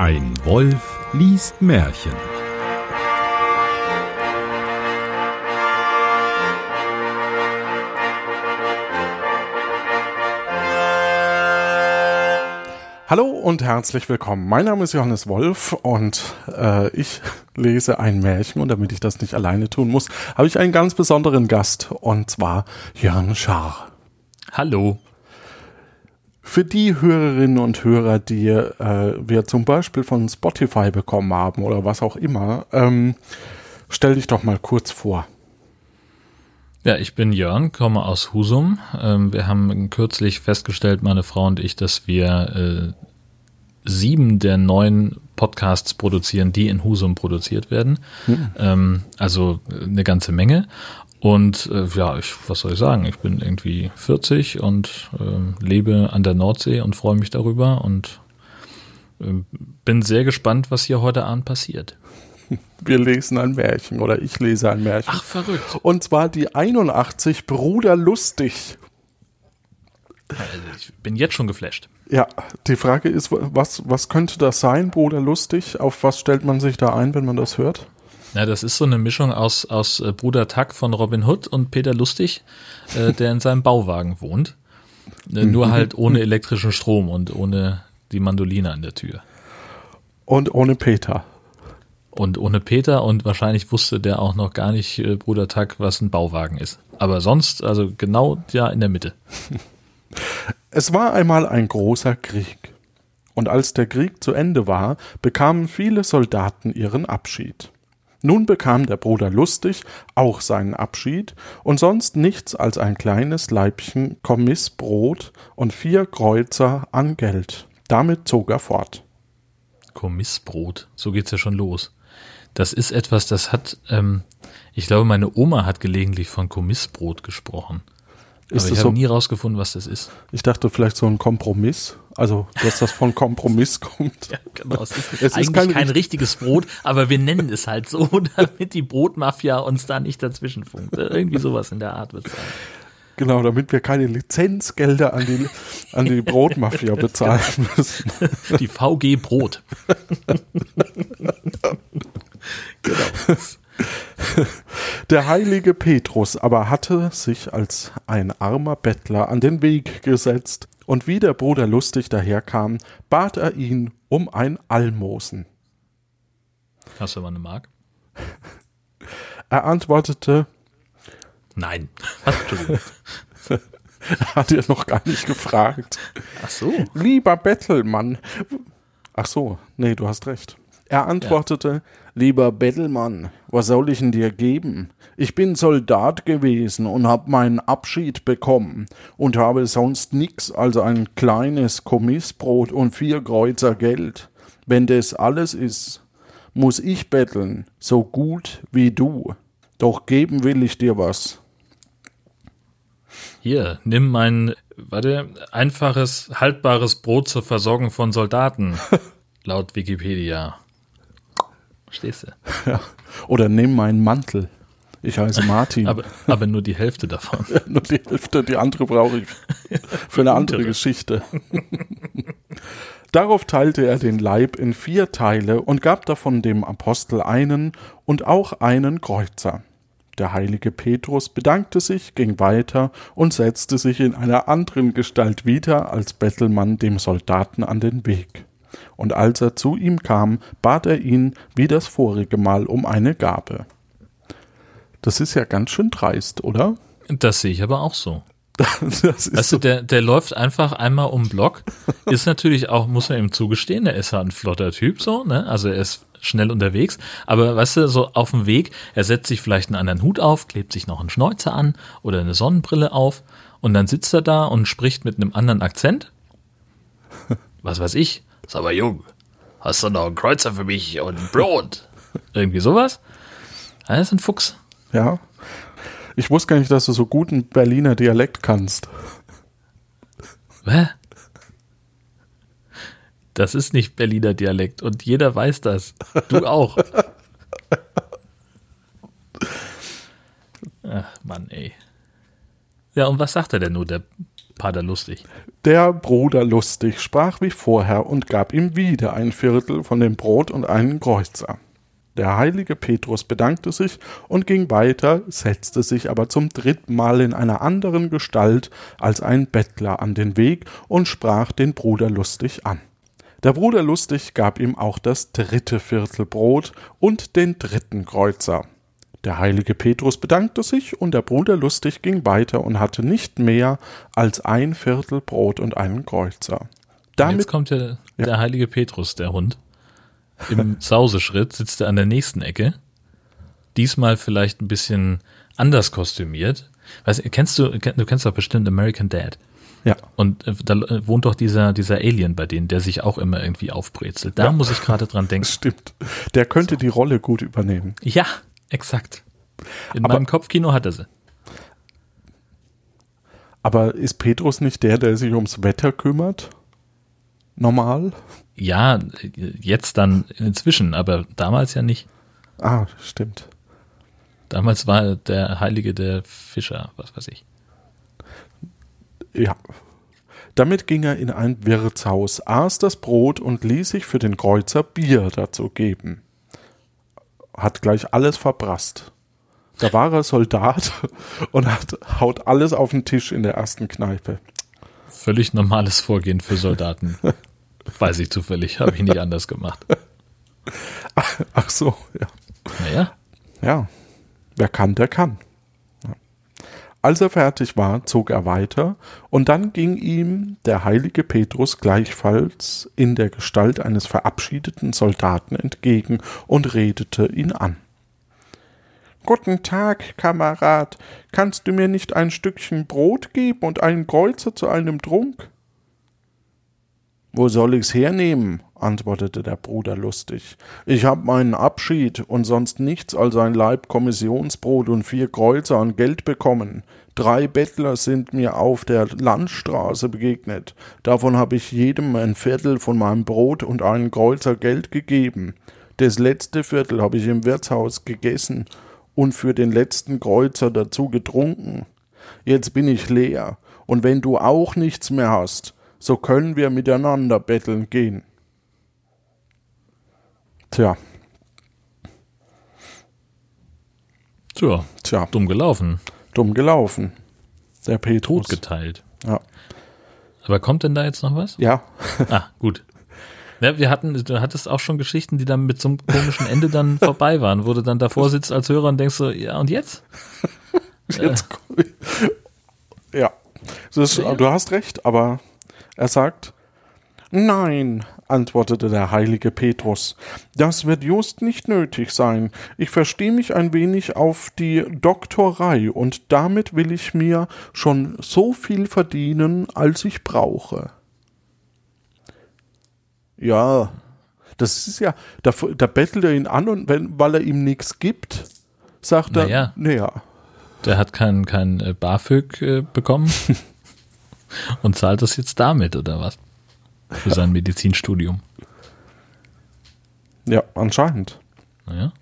Ein Wolf liest Märchen. Hallo und herzlich willkommen. Mein Name ist Johannes Wolf und äh, ich lese ein Märchen und damit ich das nicht alleine tun muss, habe ich einen ganz besonderen Gast und zwar Jörn Schaar. Hallo. Für die Hörerinnen und Hörer, die äh, wir zum Beispiel von Spotify bekommen haben oder was auch immer, ähm, stell dich doch mal kurz vor. Ja, ich bin Jörn, komme aus Husum. Ähm, wir haben kürzlich festgestellt, meine Frau und ich, dass wir äh, sieben der neun Podcasts produzieren, die in Husum produziert werden. Hm. Ähm, also eine ganze Menge. Und äh, ja, ich, was soll ich sagen? Ich bin irgendwie 40 und äh, lebe an der Nordsee und freue mich darüber und äh, bin sehr gespannt, was hier heute Abend passiert. Wir lesen ein Märchen oder ich lese ein Märchen. Ach, verrückt. Und zwar die 81 Bruder Lustig. Also ich bin jetzt schon geflasht. Ja, die Frage ist, was, was könnte das sein, Bruder Lustig? Auf was stellt man sich da ein, wenn man das hört? Ja, das ist so eine Mischung aus, aus äh, Bruder Tuck von Robin Hood und Peter Lustig, äh, der in seinem Bauwagen wohnt. Äh, nur mhm. halt ohne elektrischen Strom und ohne die Mandoline an der Tür. Und ohne Peter. Und ohne Peter und wahrscheinlich wusste der auch noch gar nicht, äh, Bruder Tuck, was ein Bauwagen ist. Aber sonst, also genau ja in der Mitte. Es war einmal ein großer Krieg. Und als der Krieg zu Ende war, bekamen viele Soldaten ihren Abschied. Nun bekam der Bruder Lustig auch seinen Abschied und sonst nichts als ein kleines Leibchen Kommissbrot und vier Kreuzer an Geld. Damit zog er fort. Kommissbrot, so geht's ja schon los. Das ist etwas, das hat, ähm, ich glaube, meine Oma hat gelegentlich von Kommissbrot gesprochen. Ist Aber ich habe so, nie rausgefunden, was das ist. Ich dachte vielleicht so ein Kompromiss. Also, dass das von Kompromiss kommt. Ja, genau. Es ist, es ist kein, kein richtiges Brot, aber wir nennen es halt so, damit die Brotmafia uns da nicht dazwischen funkt. Irgendwie sowas in der Art wird es sein. Genau, damit wir keine Lizenzgelder an die, an die Brotmafia bezahlen müssen. Die VG Brot. genau. Der heilige Petrus aber hatte sich als ein armer Bettler an den Weg gesetzt, und wie der Bruder lustig daherkam, bat er ihn um ein Almosen. Hast du mal eine Mark? Er antwortete Nein. er hat ihr noch gar nicht gefragt. Ach so. Lieber Bettelmann. Ach so, nee, du hast recht. Er antwortete, ja. Lieber Bettelmann, was soll ich denn dir geben? Ich bin Soldat gewesen und hab meinen Abschied bekommen und habe sonst nix als ein kleines Kommissbrot und vier Kreuzer Geld. Wenn das alles ist, muss ich betteln, so gut wie du. Doch geben will ich dir was. Hier, nimm mein, warte, einfaches, haltbares Brot zur Versorgung von Soldaten. laut Wikipedia. Verstehst du? Ja. Oder nimm meinen Mantel. Ich heiße Martin. aber, aber nur die Hälfte davon. Ja, nur die Hälfte, die andere brauche ich für eine andere Geschichte. Darauf teilte er den Leib in vier Teile und gab davon dem Apostel einen und auch einen Kreuzer. Der heilige Petrus bedankte sich, ging weiter und setzte sich in einer anderen Gestalt wieder als Bettelmann dem Soldaten an den Weg und als er zu ihm kam, bat er ihn wie das vorige Mal um eine Gabe. Das ist ja ganz schön dreist, oder? Das sehe ich aber auch so. also so. der, der läuft einfach einmal um Block. Ist natürlich auch, muss man ihm zugestehen, er ist ja ein flotter Typ so, ne? Also er ist schnell unterwegs. Aber weißt du, so auf dem Weg, er setzt sich vielleicht einen anderen Hut auf, klebt sich noch einen Schnäuzer an oder eine Sonnenbrille auf und dann sitzt er da und spricht mit einem anderen Akzent. Was weiß ich. Sag mal, Jung, hast du noch einen Kreuzer für mich und ein Brot? Irgendwie sowas? Er ist ein Fuchs. Ja. Ich wusste gar nicht, dass du so guten Berliner Dialekt kannst. Hä? Das ist nicht Berliner Dialekt und jeder weiß das. Du auch. Ach, Mann, ey. Ja, und was sagt er denn nur, der Pater Lustig. Der Bruder Lustig sprach wie vorher und gab ihm wieder ein Viertel von dem Brot und einen Kreuzer. Der heilige Petrus bedankte sich und ging weiter, setzte sich aber zum dritten Mal in einer anderen Gestalt als ein Bettler an den Weg und sprach den Bruder lustig an. Der Bruder lustig gab ihm auch das dritte Viertel Brot und den dritten Kreuzer. Der heilige Petrus bedankte sich und der Bruder lustig ging weiter und hatte nicht mehr als ein Viertel Brot und einen Kreuzer. Damit Jetzt kommt der, ja. der heilige Petrus, der Hund. Im Sauseschritt sitzt er an der nächsten Ecke. Diesmal vielleicht ein bisschen anders kostümiert. Weißt, kennst du, du kennst doch bestimmt American Dad. Ja. Und äh, da wohnt doch dieser, dieser Alien bei denen, der sich auch immer irgendwie aufbrezelt. Da ja. muss ich gerade dran denken. Stimmt. Der könnte so. die Rolle gut übernehmen. Ja, exakt. In aber, meinem Kopfkino hat er sie. Aber ist Petrus nicht der, der sich ums Wetter kümmert? Normal? Ja, jetzt dann inzwischen, aber damals ja nicht. Ah, stimmt. Damals war der Heilige der Fischer, was weiß ich. Ja. Damit ging er in ein Wirtshaus, aß das Brot und ließ sich für den Kreuzer Bier dazu geben. Hat gleich alles verbrasst. Da war er Soldat und hat, haut alles auf den Tisch in der ersten Kneipe. Völlig normales Vorgehen für Soldaten. Weiß ich zufällig, habe ich nicht anders gemacht. Ach, ach so, ja. Naja. Ja. Wer kann, der kann. Als er fertig war, zog er weiter, und dann ging ihm der heilige Petrus gleichfalls in der Gestalt eines verabschiedeten Soldaten entgegen und redete ihn an. Guten Tag, Kamerad, kannst du mir nicht ein Stückchen Brot geben und einen Kreuzer zu einem Trunk? Wo soll ich's hernehmen? Antwortete der Bruder lustig. Ich hab meinen Abschied und sonst nichts als ein Leib Kommissionsbrot und vier Kreuzer an Geld bekommen. Drei Bettler sind mir auf der Landstraße begegnet. Davon habe ich jedem ein Viertel von meinem Brot und einen Kreuzer Geld gegeben. Das letzte Viertel habe ich im Wirtshaus gegessen und für den letzten Kreuzer dazu getrunken. Jetzt bin ich leer, und wenn du auch nichts mehr hast, so können wir miteinander betteln gehen. Tja. Tja, Tja. dumm gelaufen. Dumm gelaufen. Der Petrus. Tot geteilt. Ja. Aber kommt denn da jetzt noch was? Ja. ah, gut. Ja, wir hatten, du hattest auch schon Geschichten, die dann mit so einem komischen Ende dann vorbei waren, wo du dann davor sitzt als Hörer und denkst so, ja, und jetzt? jetzt äh. ja. Ist, ja. Du hast recht, aber er sagt, Nein, antwortete der heilige Petrus, das wird just nicht nötig sein. Ich verstehe mich ein wenig auf die Doktorei, und damit will ich mir schon so viel verdienen, als ich brauche. Ja, das ist ja, da, da bettelt er ihn an und wenn, weil er ihm nichts gibt, sagt er, naja, naja. Der hat kein, kein äh, BAföG äh, bekommen und zahlt das jetzt damit, oder was? Für sein Medizinstudium. Ja, anscheinend. Naja.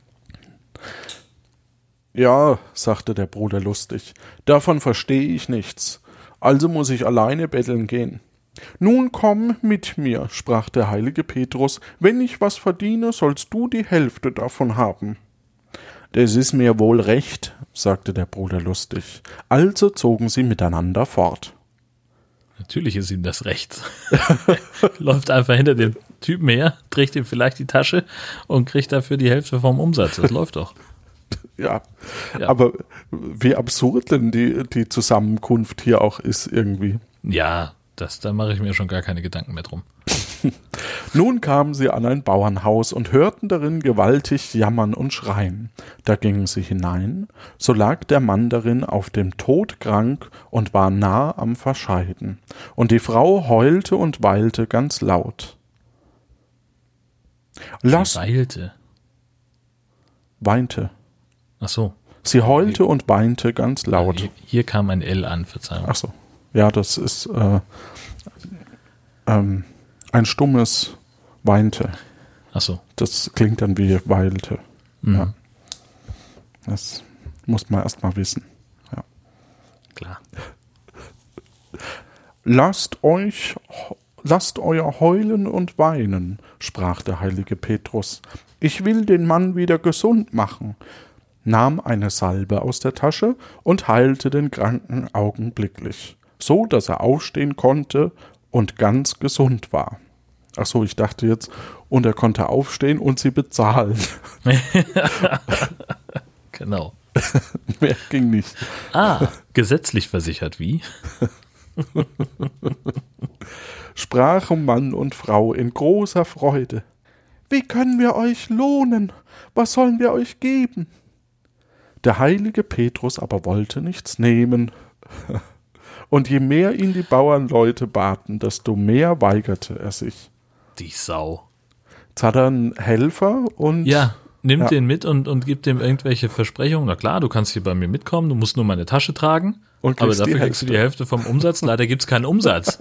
Ja, sagte der Bruder lustig, davon verstehe ich nichts. Also muss ich alleine betteln gehen. Nun komm mit mir, sprach der heilige Petrus, wenn ich was verdiene, sollst du die Hälfte davon haben. Das ist mir wohl recht, sagte der Bruder lustig. Also zogen sie miteinander fort. Natürlich ist ihm das recht. Läuft einfach hinter dem Typen her, trägt ihm vielleicht die Tasche und kriegt dafür die Hälfte vom Umsatz. Das läuft doch. Ja. ja. aber wie absurd denn die, die Zusammenkunft hier auch ist irgendwie. Ja, das, da mache ich mir schon gar keine Gedanken mehr drum. Nun kamen sie an ein Bauernhaus und hörten darin gewaltig jammern und schreien. Da gingen sie hinein, so lag der Mann darin auf dem Tod krank und war nah am Verscheiden. Und die Frau heulte und weilte ganz laut. Lass. Weilte. Weinte. Ach so. Sie heulte und weinte ganz laut. Hier, hier kam ein L an, Verzeihung. Ach so. Ja, das ist äh, ähm, ein stummes Weinte. Ach so. Das klingt dann wie Weilte. Mhm. Ja. Das muss man erst mal wissen. Ja. Klar. Lasst euch, lasst euer heulen und weinen, sprach der heilige Petrus. Ich will den Mann wieder gesund machen, nahm eine Salbe aus der Tasche und heilte den Kranken augenblicklich, so dass er aufstehen konnte und ganz gesund war. Ach so, ich dachte jetzt, und er konnte aufstehen und sie bezahlen. genau. Mehr ging nicht. Ah, gesetzlich versichert, wie? Sprachen Mann und Frau in großer Freude. Wie können wir euch lohnen? Was sollen wir euch geben? Der heilige Petrus aber wollte nichts nehmen. Und je mehr ihn die Bauernleute baten, desto mehr weigerte er sich. Die Sau. Jetzt hat er einen Helfer und. Ja, nimmt ja. den mit und, und gibt dem irgendwelche Versprechungen. Na klar, du kannst hier bei mir mitkommen, du musst nur meine Tasche tragen. Und aber dafür kriegst du die Hälfte vom Umsatz. Leider gibt es keinen Umsatz.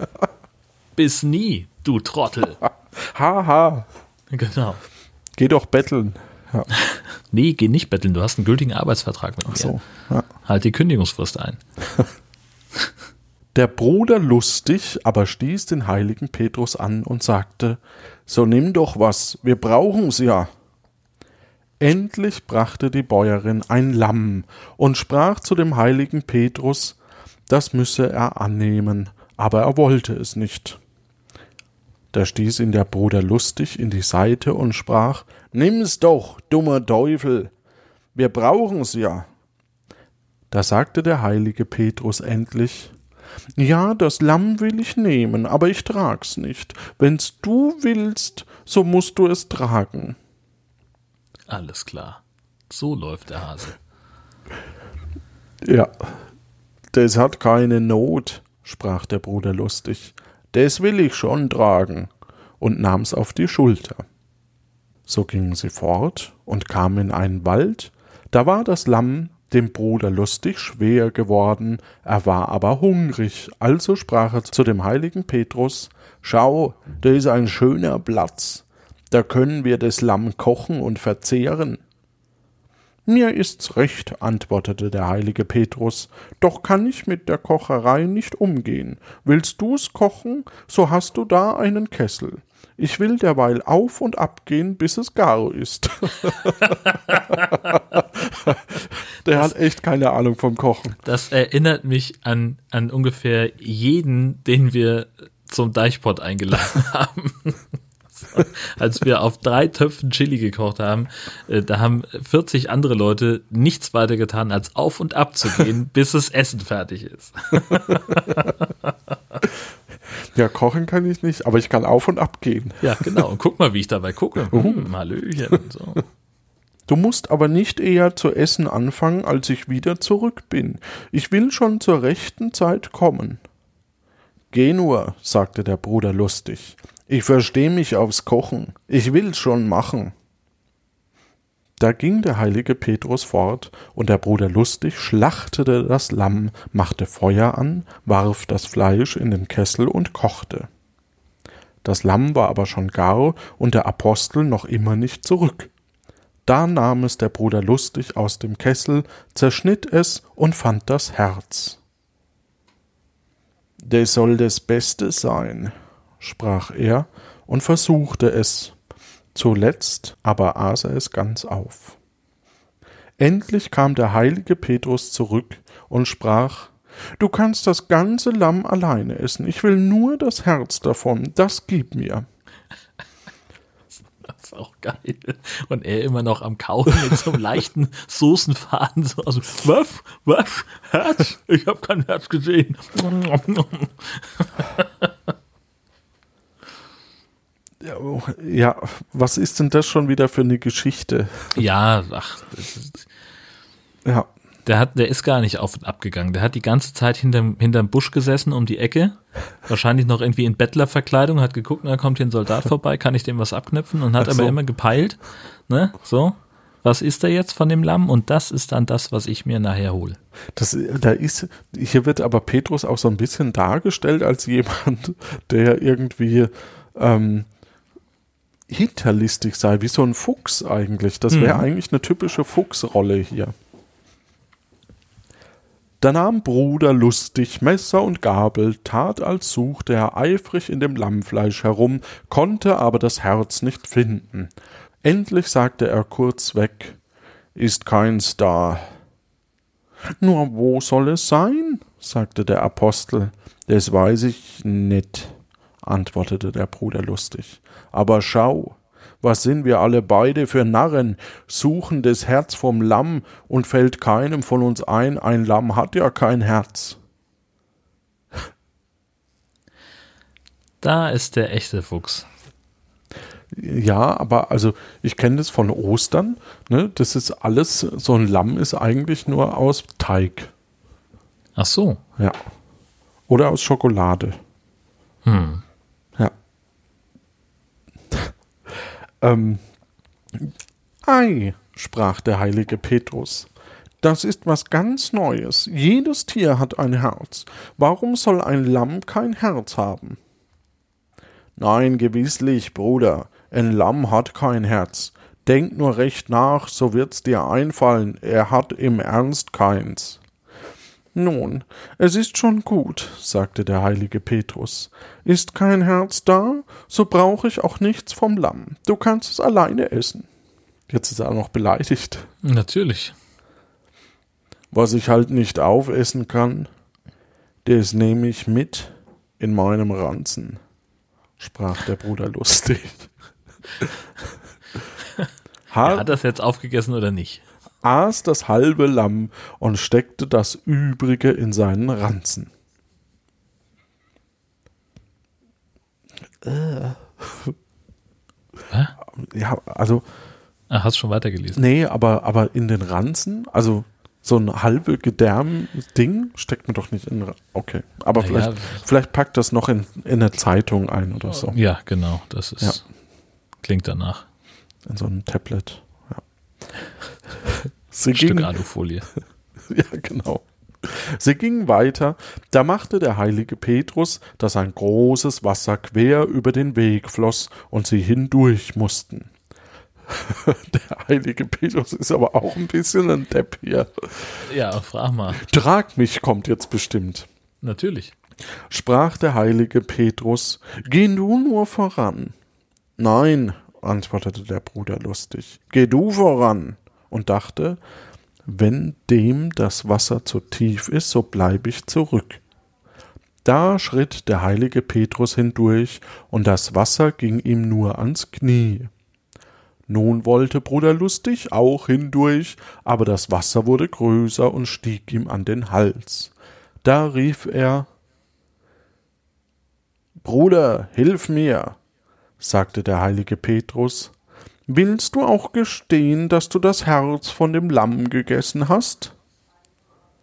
Bis nie, du Trottel. Haha. ha. Genau. Geh doch betteln. Ja. nee, geh nicht betteln. Du hast einen gültigen Arbeitsvertrag mit mir. Ach so, ja. Halt die Kündigungsfrist ein. Der Bruder lustig aber stieß den heiligen Petrus an und sagte, so nimm doch was, wir brauchen's ja. Endlich brachte die Bäuerin ein Lamm und sprach zu dem heiligen Petrus, das müsse er annehmen, aber er wollte es nicht. Da stieß ihn der Bruder lustig in die Seite und sprach, Nimm's doch, dummer Teufel, wir brauchen's ja. Da sagte der heilige Petrus endlich, ja, das Lamm will ich nehmen, aber ich trag's nicht. Wenn's du willst, so musst du es tragen. Alles klar. So läuft der Hase. Ja, das hat keine Not, sprach der Bruder lustig. Das will ich schon tragen, und nahm's auf die Schulter. So gingen sie fort und kamen in einen Wald, da war das Lamm dem Bruder lustig schwer geworden, er war aber hungrig, also sprach er zu dem heiligen Petrus Schau, da ist ein schöner Platz, da können wir das Lamm kochen und verzehren. Mir ist's recht, antwortete der heilige Petrus, doch kann ich mit der Kocherei nicht umgehen. Willst du's kochen, so hast du da einen Kessel. Ich will derweil auf und ab gehen, bis es gar ist. Der das, hat echt keine Ahnung vom Kochen. Das erinnert mich an, an ungefähr jeden, den wir zum Deichpot eingeladen haben. Als wir auf drei Töpfen Chili gekocht haben, äh, da haben 40 andere Leute nichts weiter getan, als auf und ab zu gehen, bis das Essen fertig ist. Ja, kochen kann ich nicht, aber ich kann auf und ab gehen. Ja, genau. Und guck mal, wie ich dabei gucke. Uh. Hm, Hallöchen. So. Du musst aber nicht eher zu essen anfangen, als ich wieder zurück bin. Ich will schon zur rechten Zeit kommen. Geh nur, sagte der Bruder lustig. Ich versteh mich aufs Kochen. Ich will's schon machen. Da ging der heilige Petrus fort, und der Bruder lustig schlachtete das Lamm, machte Feuer an, warf das Fleisch in den Kessel und kochte. Das Lamm war aber schon gar und der Apostel noch immer nicht zurück. Da nahm es der Bruder lustig aus dem Kessel, zerschnitt es und fand das Herz. Das soll das Beste sein, sprach er und versuchte es, Zuletzt aber aß er es ganz auf. Endlich kam der heilige Petrus zurück und sprach Du kannst das ganze Lamm alleine essen, ich will nur das Herz davon, das gib mir. Das ist auch geil. Und er immer noch am Kauen mit so einem leichten Soßenfaden. So, also, was? Was? Herz? Ich habe kein Herz gesehen. Ja, was ist denn das schon wieder für eine Geschichte? Ja, ach, ja. Der hat, der ist gar nicht auf und ab gegangen. Der hat die ganze Zeit hinterm, hinterm Busch gesessen um die Ecke. Wahrscheinlich noch irgendwie in Bettlerverkleidung, hat geguckt, da kommt hier ein Soldat vorbei, kann ich dem was abknüpfen und hat so. aber immer gepeilt, ne, so. Was ist da jetzt von dem Lamm? Und das ist dann das, was ich mir nachher hole. Das, da ist, hier wird aber Petrus auch so ein bisschen dargestellt als jemand, der irgendwie, ähm, hinterlistig sei, wie so ein Fuchs eigentlich. Das wäre mhm. eigentlich eine typische Fuchsrolle hier. Da nahm Bruder lustig Messer und Gabel, tat, als suchte er eifrig in dem Lammfleisch herum, konnte aber das Herz nicht finden. Endlich sagte er kurzweg, ist keins da. Nur wo soll es sein? sagte der Apostel. Das weiß ich nicht, antwortete der Bruder lustig. Aber schau, was sind wir alle beide für Narren, suchen das Herz vom Lamm, und fällt keinem von uns ein, ein Lamm hat ja kein Herz. Da ist der echte Fuchs. Ja, aber also ich kenne das von Ostern, ne? Das ist alles, so ein Lamm ist eigentlich nur aus Teig. Ach so. Ja. Oder aus Schokolade. Hm. Ähm, Ei, sprach der heilige Petrus. Das ist was ganz Neues. Jedes Tier hat ein Herz. Warum soll ein Lamm kein Herz haben? Nein, gewisslich, Bruder. Ein Lamm hat kein Herz. Denk nur recht nach, so wird's dir einfallen, er hat im Ernst keins. Nun, es ist schon gut, sagte der heilige Petrus. Ist kein Herz da, so brauche ich auch nichts vom Lamm. Du kannst es alleine essen. Jetzt ist er auch noch beleidigt. Natürlich. Was ich halt nicht aufessen kann, das nehme ich mit in meinem Ranzen, sprach der Bruder lustig. Hat, hat das jetzt aufgegessen oder nicht? Aß das halbe Lamm und steckte das übrige in seinen Ranzen. Hä? Ja, also. Ah, hast schon weitergelesen? Nee, aber, aber in den Ranzen, also so ein halbe Gedärm-Ding steckt man doch nicht in. Okay. Aber Na vielleicht, vielleicht packt das noch in, in eine Zeitung ein oder so. Ja, genau. Das ist. Ja. Klingt danach. In so ein Tablet. Ja. Sie Stück ging, Alufolie. ja, genau. Sie ging weiter, da machte der heilige Petrus, dass ein großes Wasser quer über den Weg floss und sie hindurch mussten. Der heilige Petrus ist aber auch ein bisschen ein Depp hier. Ja, frag mal. Trag mich kommt jetzt bestimmt. Natürlich. Sprach der heilige Petrus, geh du nur voran. Nein, antwortete der Bruder lustig, geh du voran und dachte, wenn dem das Wasser zu tief ist, so bleib ich zurück. Da schritt der heilige Petrus hindurch, und das Wasser ging ihm nur ans Knie. Nun wollte Bruder Lustig auch hindurch, aber das Wasser wurde größer und stieg ihm an den Hals. Da rief er Bruder, hilf mir, sagte der heilige Petrus. Willst du auch gestehen, dass du das Herz von dem Lamm gegessen hast?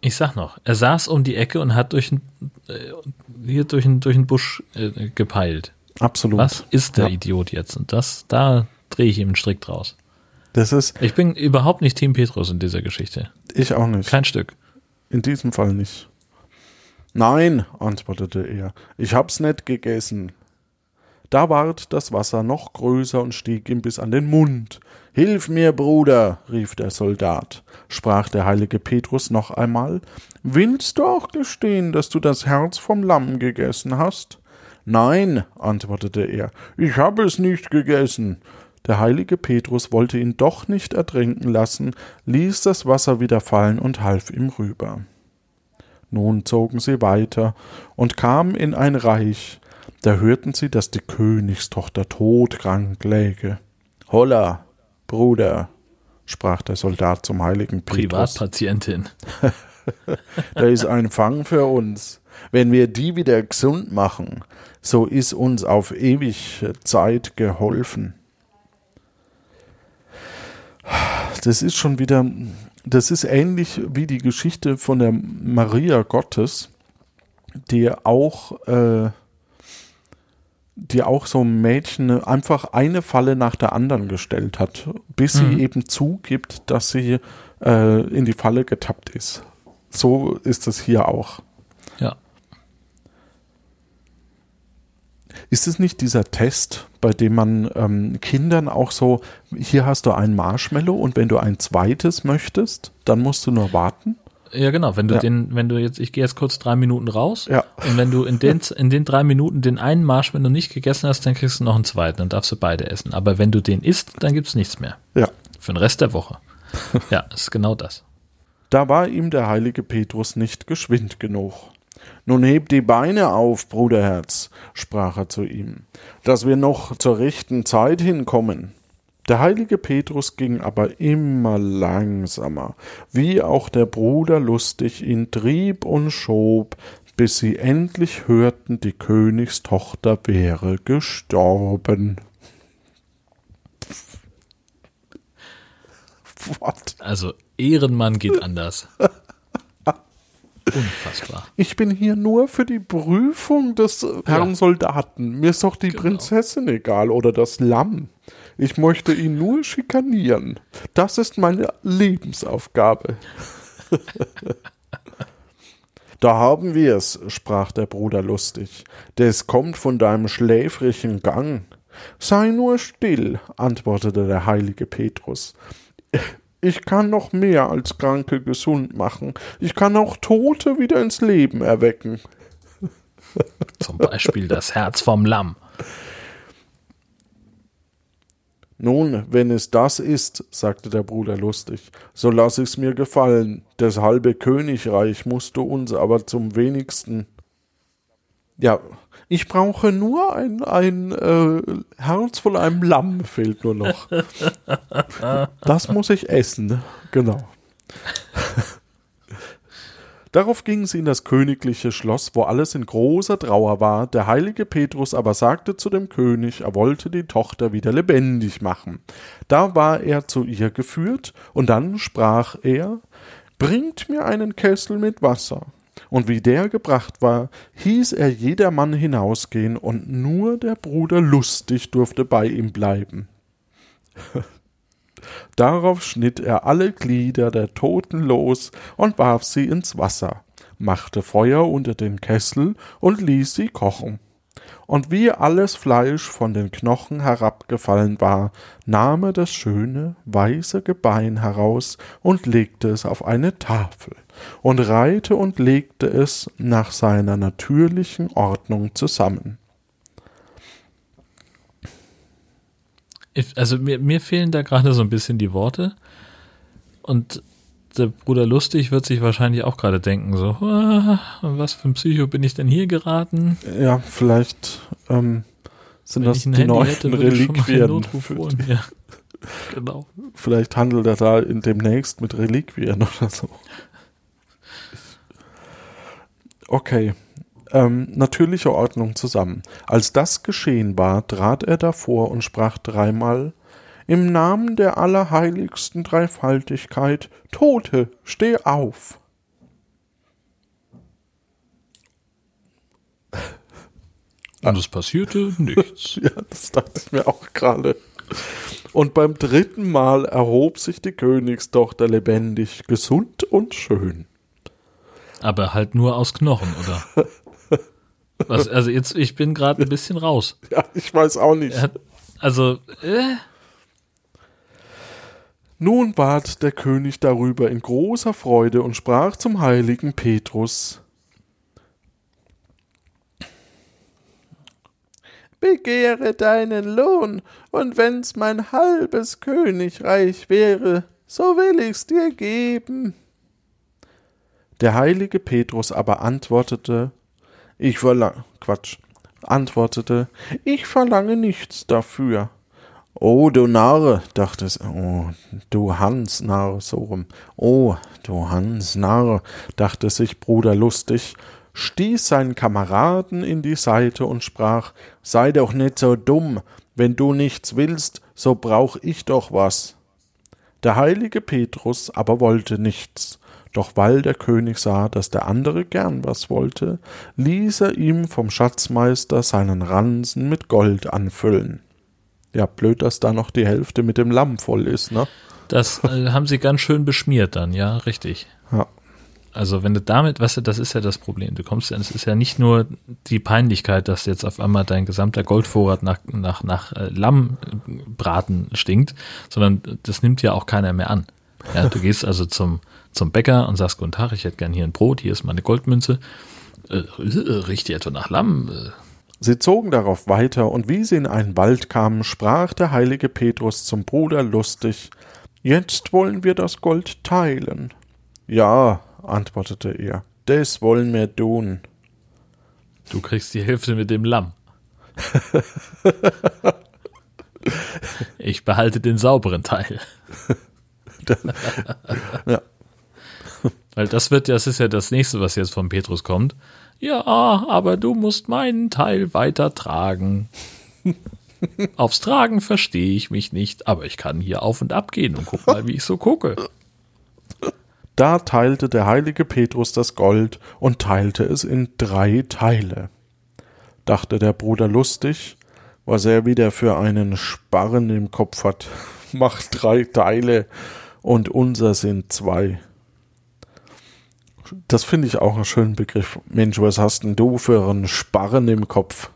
Ich sag noch, er saß um die Ecke und hat durch, ein, äh, hier durch, ein, durch den Busch äh, gepeilt. Absolut. Was ist der Ja. Idiot jetzt? Und das, da drehe ich ihm einen Strick draus. Das ist Ich bin überhaupt nicht Team Petrus in dieser Geschichte. ich auch nicht. Kein Stück. In diesem Fall nicht. Nein, antwortete er, ich hab's nicht gegessen. Da ward das Wasser noch größer und stieg ihm bis an den Mund. Hilf mir, Bruder, rief der Soldat. Sprach der heilige Petrus noch einmal, willst du auch gestehen, dass du das Herz vom Lamm gegessen hast? Nein, antwortete er, ich habe es nicht gegessen. Der heilige Petrus wollte ihn doch nicht ertrinken lassen, ließ das Wasser wieder fallen und half ihm rüber. Nun zogen sie weiter und kamen in ein Reich. Da hörten sie, dass die Königstochter todkrank läge. Holla, Bruder, sprach der Soldat zum heiligen Petrus. Privatpatientin. Da ist ein Fang für uns. Wenn wir die wieder gesund machen, so ist uns auf ewig Zeit geholfen. Das ist schon wieder, das ist ähnlich wie die Geschichte von der Maria Gottes, die auch, äh, die auch so ein Mädchen einfach eine Falle nach der anderen gestellt hat, bis Mhm. sie eben zugibt, dass sie äh, in die Falle getappt ist. So ist es hier auch. Ja. Ist es nicht dieser Test, bei dem man ähm, Kindern auch so, hier hast du ein Marshmallow und wenn du ein zweites möchtest, dann musst du nur warten? Ja, genau. Wenn du Ja. den, wenn du jetzt, ich gehe jetzt kurz drei Minuten raus. Ja. Und wenn du in den, in den drei Minuten den einen Marsch, wenn du nicht gegessen hast, dann kriegst du noch einen zweiten, dann darfst du beide essen. Aber wenn du den isst, dann gibt's nichts mehr. Ja. Für den Rest der Woche. ja, ist genau das. Da war ihm der heilige Petrus nicht geschwind genug. Nun heb die Beine auf, Bruderherz, sprach er zu ihm, dass wir noch zur rechten Zeit hinkommen. Der heilige Petrus ging aber immer langsamer, wie auch der Bruder lustig ihn trieb und schob, bis sie endlich hörten, die Königstochter wäre gestorben. What? Also Ehrenmann geht anders. Unfassbar. Ich bin hier nur für die Prüfung des Herrn Ja. Soldaten. Mir ist doch die Genau. Prinzessin egal oder das Lamm. Ich möchte ihn nur schikanieren. Das ist meine Lebensaufgabe. da haben wir's, sprach der Bruder lustig. Des kommt von deinem schläfrigen Gang. Sei nur still, antwortete der heilige Petrus. Ich kann noch mehr als Kranke gesund machen. Ich kann auch Tote wieder ins Leben erwecken. Zum Beispiel das Herz vom Lamm. Nun, wenn es das ist, sagte der Bruder lustig, so lass ich's mir gefallen. Das halbe Königreich musst du uns aber zum wenigsten. Ja, ich brauche nur ein, ein äh, Herz von einem Lamm, fehlt nur noch. Das muss ich essen, genau. Darauf gingen sie in das königliche Schloss, wo alles in großer Trauer war. Der heilige Petrus aber sagte zu dem König, er wollte die Tochter wieder lebendig machen. Da war er zu ihr geführt, und dann sprach er, Bringt mir einen Kessel mit Wasser. Und wie der gebracht war, hieß er jedermann hinausgehen, und nur der Bruder lustig durfte bei ihm bleiben. Darauf schnitt er alle Glieder der Toten los und warf sie ins Wasser, machte Feuer unter den Kessel und ließ sie kochen. Und wie alles Fleisch von den Knochen herabgefallen war, nahm er das schöne, weiße Gebein heraus und legte es auf eine Tafel und reihte und legte es nach seiner natürlichen Ordnung zusammen. Ich, also mir, mir fehlen da gerade so ein bisschen die Worte. Und der Bruder Lustig wird sich wahrscheinlich auch gerade denken, so, ah, was für ein Psycho bin ich denn hier geraten? Ja, vielleicht ähm, sind Wenn das ich ein die Handy neuen hätte, würde ich schon mal den Reliquien. Ja, genau. Vielleicht handelt er da in demnächst mit Reliquien oder so. Okay. Ähm, natürliche Ordnung zusammen. Als das geschehen war, trat er davor und sprach dreimal Im Namen der allerheiligsten Dreifaltigkeit, Tote, steh auf. Und es passierte nichts. Ja, das dachte ich mir auch gerade. Und beim dritten Mal erhob sich die Königstochter lebendig, gesund und schön. Aber halt nur aus Knochen, oder? Was, also jetzt, ich bin gerade ein bisschen raus. Ja, ich weiß auch nicht. Hat, also, äh, Nun ward der König darüber in großer Freude und sprach zum heiligen Petrus Begehre deinen Lohn, und wenn's mein halbes Königreich wäre, so will ich's dir geben. Der heilige Petrus aber antwortete Ich verlange Quatsch, antwortete Ich verlange nichts dafür. Oh, du Narr, dachte es. Oh, du Hans Narr, so rum. Oh, du Hans Narr, dachte sich Bruder lustig, stieß seinen Kameraden in die Seite und sprach, sei doch nicht so dumm, wenn du nichts willst, so brauch ich doch was. Der heilige Petrus aber wollte nichts, doch weil der König sah, dass der andere gern was wollte, ließ er ihm vom Schatzmeister seinen Ransen mit Gold anfüllen. Ja, blöd, dass da noch die Hälfte mit dem Lamm voll ist, ne? das äh, haben sie ganz schön beschmiert dann, ja, richtig. Ja. Also wenn du damit, weißt du, das ist ja das Problem. Du kommst ja, es ist ja nicht nur die Peinlichkeit, dass jetzt auf einmal dein gesamter Goldvorrat nach, nach, nach äh, Lammbraten stinkt, sondern das nimmt ja auch keiner mehr an. Ja, du gehst also zum, zum Bäcker und sagst, guten Tag, ich hätte gern hier ein Brot, hier ist meine Goldmünze. Äh, riecht die etwa nach Lamm? Äh. Sie zogen darauf weiter, und wie sie in einen Wald kamen, sprach der heilige Petrus zum Bruder lustig, Jetzt wollen wir das Gold teilen. Ja, antwortete er, das wollen wir tun. Du kriegst die Hälfte mit dem Lamm. ich behalte den sauberen Teil. ja. Weil das wird, das ist ja das nächste, was jetzt von Petrus kommt. Ja, aber du musst meinen Teil weiter tragen. Aufs Tragen verstehe ich mich nicht, aber ich kann hier auf und ab gehen und guck mal, wie ich so gucke. Da teilte der heilige Petrus das Gold und teilte es in drei Teile. Dachte der Bruder lustig, was er wieder für einen Sparren im Kopf hat. Macht drei Teile und unser sind zwei. Das finde ich auch einen schönen Begriff. Mensch, was hast denn du für einen Sparren im Kopf?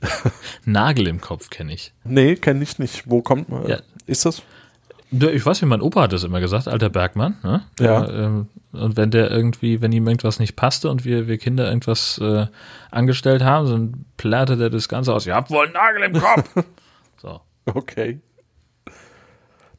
Nagel im Kopf kenne ich. Nee, kenne ich nicht. Wo kommt man? Ja. Ist das? Ich weiß, wie mein Opa hat das immer gesagt, alter Bergmann. Ne? Der, ja. Ähm, und wenn der irgendwie, wenn ihm irgendwas nicht passte und wir, wir Kinder irgendwas äh, angestellt haben, dann plärrte der das Ganze aus. Ihr habt wohl einen Nagel im Kopf. so. Okay.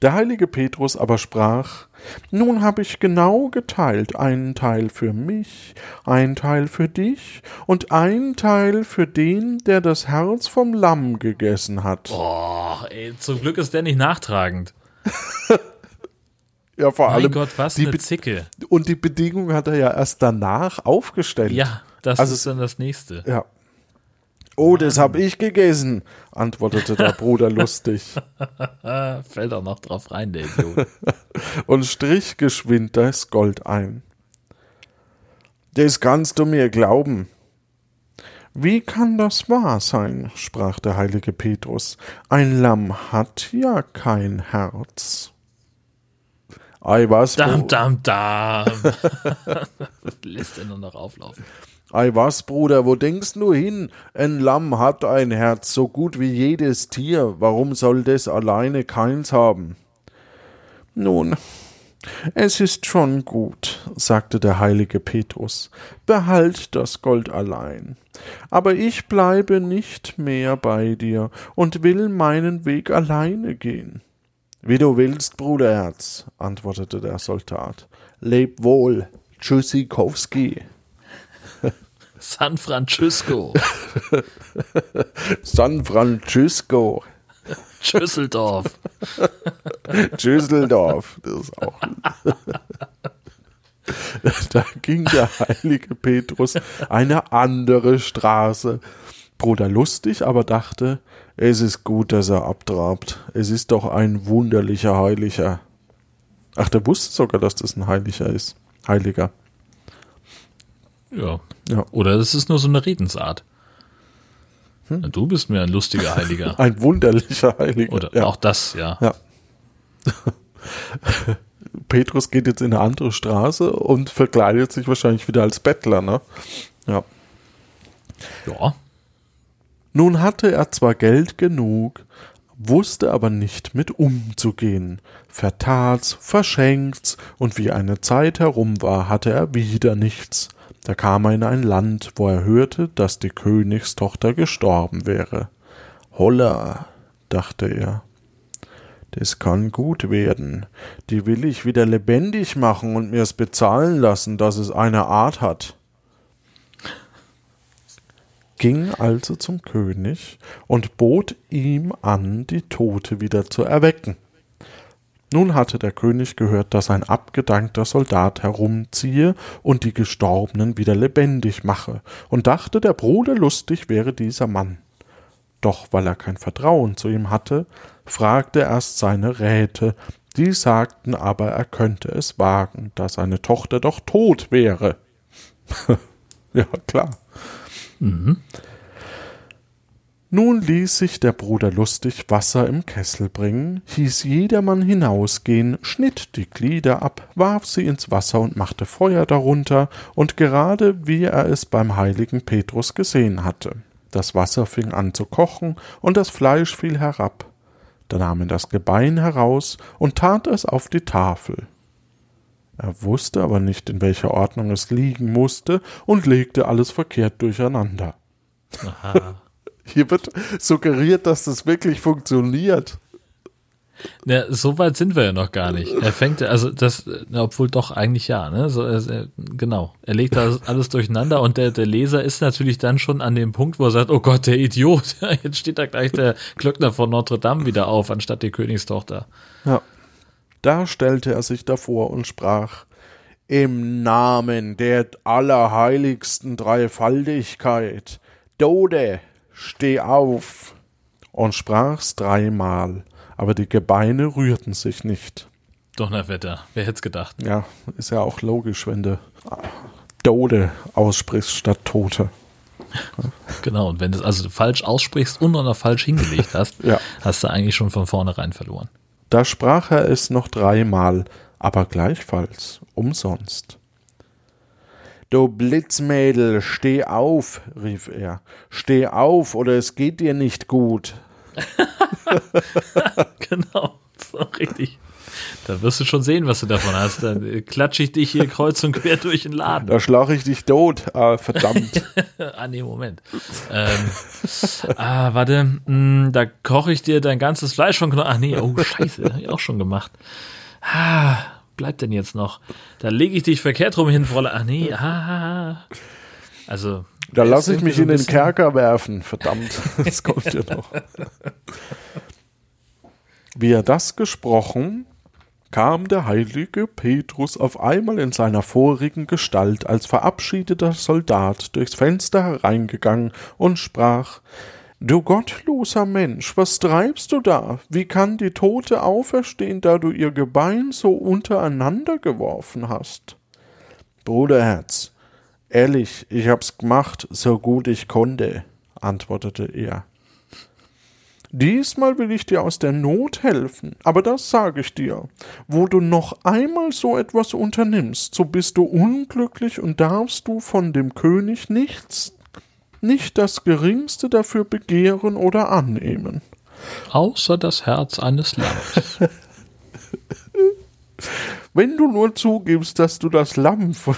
Der heilige Petrus aber sprach, Nun habe ich genau geteilt, einen Teil für mich, ein Teil für dich und ein Teil für den, der das Herz vom Lamm gegessen hat. Boah, ey, zum Glück ist der nicht nachtragend. ja, vor mein allem. Gott, was die eine Zicke. Und die Bedingung hat er ja erst danach aufgestellt. Ja, das also, ist dann das nächste. Ja. Oh, das habe ich gegessen, antwortete der Bruder lustig. Fällt auch noch drauf rein, der Idiot. und strich geschwind das Gold ein. Das kannst du mir glauben. Wie kann das wahr sein? sprach der heilige Petrus. Ein Lamm hat ja kein Herz. Ei, was? Dam, dam, dam. Lässt er nur noch auflaufen. Ei was, Bruder, wo denkst du hin? Ein Lamm hat ein Herz, so gut wie jedes Tier. Warum soll das alleine keins haben? Nun, es ist schon gut, sagte der heilige Petrus. Behalt das Gold allein. Aber ich bleibe nicht mehr bei dir und will meinen Weg alleine gehen. Wie du willst, Bruderherz, antwortete der Soldat. Leb wohl, Tschüssikowski. San Francisco. San Francisco. Schüsseldorf. Schüsseldorf. Das ist auch. da ging der heilige Petrus eine andere Straße. Bruder lustig, aber dachte, es ist gut, dass er abtrabt. Es ist doch ein wunderlicher Heiliger. Ach, der wusste sogar, dass das ein Heiliger ist. Heiliger. Ja. ja. Oder es ist nur so eine Redensart. Hm? Du bist mir ein lustiger Heiliger. ein wunderlicher Heiliger. Oder ja. auch das, ja. Ja. Petrus geht jetzt in eine andere Straße und verkleidet sich wahrscheinlich wieder als Bettler, ne? Ja. Ja. Nun hatte er zwar Geld genug, wusste aber nicht mit umzugehen, vertat's, verschenkt's, und wie eine Zeit herum war, hatte er wieder nichts, da kam er in ein Land, wo er hörte, dass die Königstochter gestorben wäre. Holla, dachte er, das kann gut werden. Die will ich wieder lebendig machen und mir's bezahlen lassen, dass es eine Art hat. Ging also zum König und bot ihm an, die Tote wieder zu erwecken. Nun hatte der König gehört, dass ein abgedankter Soldat herumziehe und die Gestorbenen wieder lebendig mache, und dachte, der Bruder lustig wäre dieser Mann. Doch weil er kein Vertrauen zu ihm hatte, fragte er erst seine Räte, die sagten aber, er könnte es wagen, da seine Tochter doch tot wäre. ja, klar. Mhm. Nun ließ sich der Bruder lustig Wasser im Kessel bringen, hieß jedermann hinausgehen, schnitt die Glieder ab, warf sie ins Wasser und machte Feuer darunter, und gerade wie er es beim heiligen Petrus gesehen hatte. Das Wasser fing an zu kochen, und das Fleisch fiel herab. Da nahm er das Gebein heraus und tat es auf die Tafel. Er wusste aber nicht, in welcher Ordnung es liegen musste und legte alles verkehrt durcheinander. Aha. Hier wird suggeriert, dass das wirklich funktioniert. Ja, so weit sind wir ja noch gar nicht. Er fängt, also das, obwohl doch eigentlich ja, ne? So, er, genau. Er legt da alles durcheinander und der, der Leser ist natürlich dann schon an dem Punkt, wo er sagt, oh Gott, der Idiot, jetzt steht da gleich der Glöckner von Notre Dame wieder auf, anstatt die Königstochter. Ja. Da stellte er sich davor und sprach, im Namen der allerheiligsten Dreifaltigkeit, Dode, steh auf, und sprach's dreimal, aber die Gebeine rührten sich nicht. Donnerwetter, wer hätte gedacht? Ja, ist ja auch logisch, wenn du Dode aussprichst statt Tote. Genau, und wenn du es also falsch aussprichst und noch falsch hingelegt hast, ja. hast du eigentlich schon von vornherein verloren. Da sprach er es noch dreimal, aber gleichfalls umsonst. Du Blitzmädel, steh auf, rief er. Steh auf, oder es geht dir nicht gut. genau, so richtig. Da wirst du schon sehen, was du davon hast. Dann klatsche ich dich hier kreuz und quer durch den Laden. Da schlage ich dich tot. Ah, verdammt. ah, nee, Moment. Ähm, ah, warte. Hm, da koche ich dir dein ganzes Fleisch von Knochen. Ach nee, oh, scheiße. Hab ich auch schon gemacht. Ah, bleibt denn jetzt noch? Da lege ich dich verkehrt rum hin, Fräulein. Ach nee, ah. Also. Da lasse ich mich in den Kerker werfen. Verdammt. Das kommt ja noch. Wie er das gesprochen, kam der heilige Petrus auf einmal in seiner vorigen Gestalt als verabschiedeter Soldat durchs Fenster hereingegangen und sprach Du gottloser Mensch, was treibst du da? Wie kann die Tote auferstehen, da du ihr Gebein so untereinander geworfen hast? Bruderherz, ehrlich, ich hab's gemacht, so gut ich konnte, antwortete er. Diesmal will ich dir aus der Not helfen, aber das sage ich dir. Wo du noch einmal so etwas unternimmst, so bist du unglücklich und darfst du von dem König nichts nicht das geringste dafür begehren oder annehmen. Außer das Herz eines Lammes. Wenn du nur zugibst, dass du das Lamm von,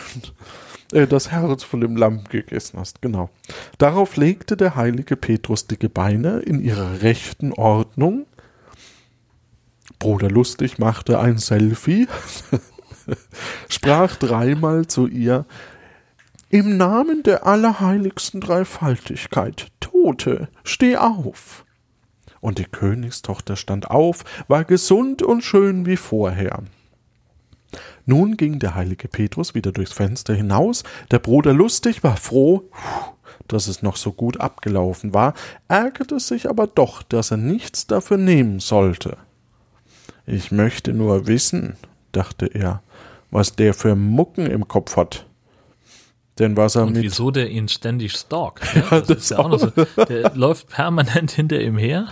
äh, das Herz von dem Lamm gegessen hast, genau. Darauf legte der heilige Petrus die Gebeine in ihrer rechten Ordnung. Bruder Lustig machte ein Selfie, sprach dreimal zu ihr, im Namen der allerheiligsten Dreifaltigkeit, Tote, steh auf. Und die Königstochter stand auf, war gesund und schön wie vorher. Nun ging der heilige Petrus wieder durchs Fenster hinaus, der Bruder lustig war froh, dass es noch so gut abgelaufen war, ärgerte sich aber doch, dass er nichts dafür nehmen sollte. Ich möchte nur wissen, dachte er, was der für Mucken im Kopf hat. Denn was er Und mit wieso der ihn ständig stalkt? Ja, das, das ist ja auch noch so. Der läuft permanent hinter ihm her.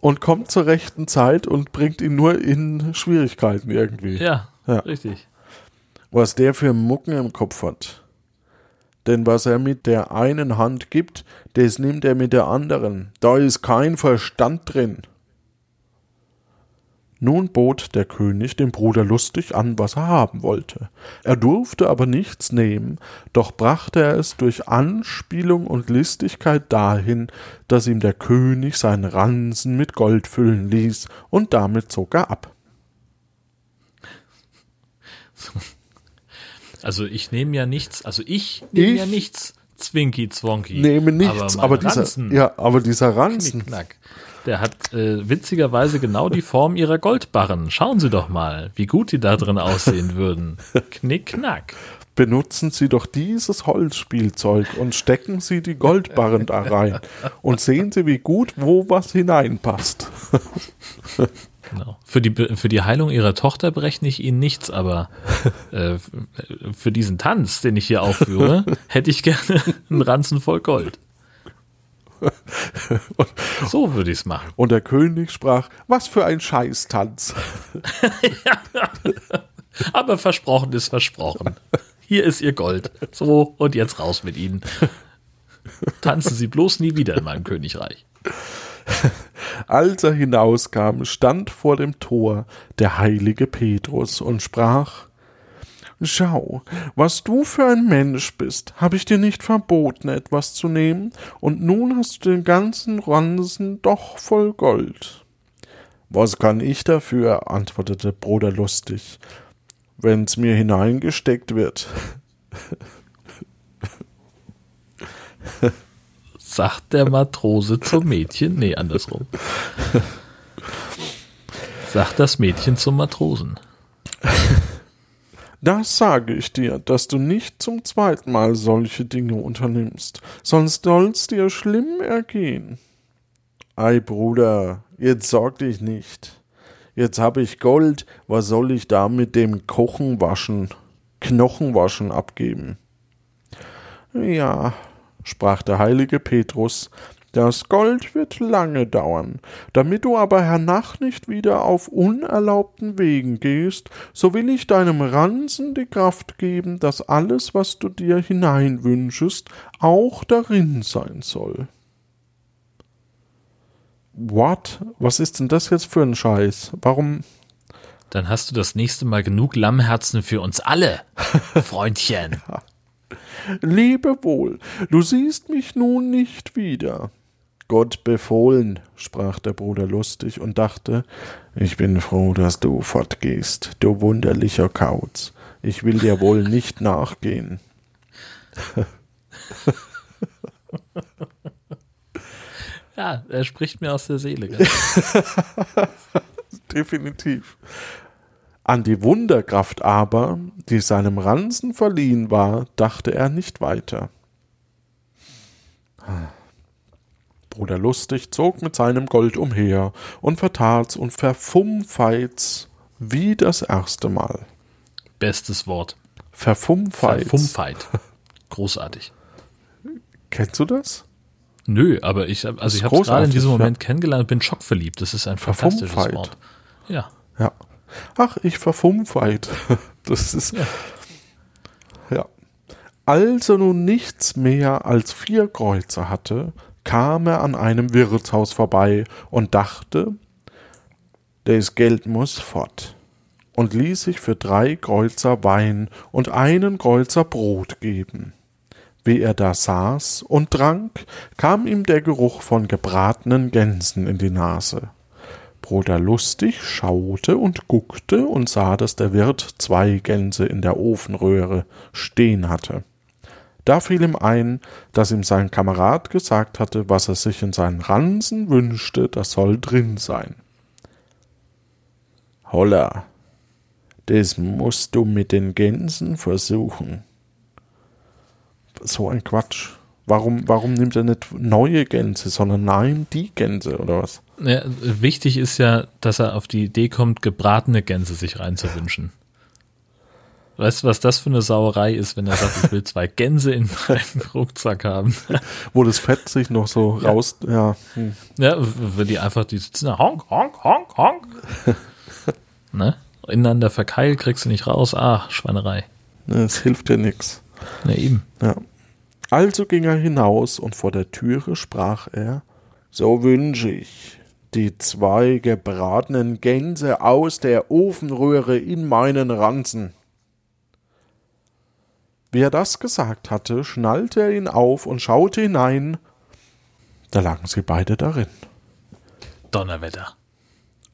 Und kommt zur rechten Zeit und bringt ihn nur in Schwierigkeiten irgendwie. Ja, ja. richtig. Was der für Mucken im Kopf hat. Denn was er mit der einen Hand gibt, das nimmt er mit der anderen. Da ist kein Verstand drin. Nun bot der König dem Bruder lustig an, was er haben wollte. Er durfte aber nichts nehmen, doch brachte er es durch Anspielung und Listigkeit dahin, dass ihm der König seinen Ransen mit Gold füllen ließ, und damit zog er ab. Also ich nehme ja nichts, also ich nehme ja nichts, Zwinky Zwonky. Nehme nichts, aber, aber dieser, Ranzen, ja, aber dieser Ranzen. Knickknack. Der hat äh, witzigerweise genau die Form ihrer Goldbarren. Schauen Sie doch mal, wie gut die da drin aussehen würden. Knickknack. Benutzen Sie doch dieses Holzspielzeug und stecken Sie die Goldbarren da rein und sehen Sie, wie gut wo was hineinpasst. Genau. Für die, für die Heilung ihrer Tochter berechne ich ihnen nichts, aber äh, für diesen Tanz, den ich hier aufführe, hätte ich gerne einen Ranzen voll Gold so würde ich es machen. Und der König sprach, was für ein Scheißtanz. Aber versprochen ist versprochen. Hier ist ihr Gold. So, und jetzt raus mit ihnen. Tanzen Sie bloß nie wieder in meinem Königreich. Als er hinauskam, stand vor dem Tor der heilige Petrus und sprach Schau, was du für ein Mensch bist, habe ich dir nicht verboten, etwas zu nehmen, und nun hast du den ganzen Ransen doch voll Gold. Was kann ich dafür? antwortete Bruder lustig, wenn's mir hineingesteckt wird. Sagt der Matrose zum Mädchen, nee, andersrum. Sagt das Mädchen zum Matrosen. Das sage ich dir, dass du nicht zum zweiten Mal solche Dinge unternimmst, sonst soll's dir schlimm ergehen. Ei, Bruder, jetzt sorg dich nicht. Jetzt hab ich Gold, was soll ich da mit dem Kochen waschen, Knochenwaschen abgeben? Ja, sprach der heilige Petrus, das Gold wird lange dauern. Damit du aber hernach nicht wieder auf unerlaubten Wegen gehst, so will ich deinem Ransen die Kraft geben, dass alles, was du dir hineinwünschest, auch darin sein soll. What? Was ist denn das jetzt für ein Scheiß? Warum? Dann hast du das nächste Mal genug Lammherzen für uns alle, Freundchen. ja. Lebe wohl, du siehst mich nun nicht wieder. Gott befohlen, sprach der Bruder lustig und dachte, ich bin froh, dass du fortgehst, du wunderlicher Kauz. Ich will dir wohl nicht nachgehen. ja, er spricht mir aus der Seele. Definitiv. An die Wunderkraft aber, die seinem Ransen verliehen war, dachte er nicht weiter. Bruder Lustig zog mit seinem Gold umher und vertat's und verfummfeit's wie das erste Mal. Bestes Wort. Verfummfeit. Verfummfeit. Großartig. Kennst du das? Nö, aber ich, also ich habe es gerade in diesem Moment ja. kennengelernt und bin schockverliebt. Das ist ein fantastisches Wort. Ja. Ja. Ach, ich verfummfeit. Das ist. Ja. ja. Als er nun nichts mehr als vier Kreuze hatte, kam er an einem Wirtshaus vorbei und dachte, das Geld muss fort, und ließ sich für drei Kreuzer Wein und einen Kreuzer Brot geben. Wie er da saß und trank, kam ihm der Geruch von gebratenen Gänsen in die Nase. Bruder Lustig schaute und guckte und sah, dass der Wirt zwei Gänse in der Ofenröhre stehen hatte. Da fiel ihm ein, dass ihm sein Kamerad gesagt hatte, was er sich in seinen Ransen wünschte, das soll drin sein. Holla, das musst du mit den Gänsen versuchen. So ein Quatsch. Warum, warum nimmt er nicht neue Gänse, sondern nein, die Gänse oder was? Ja, wichtig ist ja, dass er auf die Idee kommt, gebratene Gänse sich reinzuwünschen. Weißt du, was das für eine Sauerei ist, wenn er sagt, ich will zwei Gänse in meinem Rucksack haben? Wo das Fett sich noch so ja. raus, ja. Hm. Ja, wenn die einfach, die sitzen da, honk, honk, honk, honk. ne? Ineinander verkeilt, kriegst du nicht raus. Ah, Schweinerei. Es hilft ja nichts. Na eben. Ja. Also ging er hinaus und vor der Türe sprach er, so wünsche ich, die zwei gebratenen Gänse aus der Ofenröhre in meinen Ranzen. Wie er das gesagt hatte, schnallte er ihn auf und schaute hinein. Da lagen sie beide darin. Donnerwetter.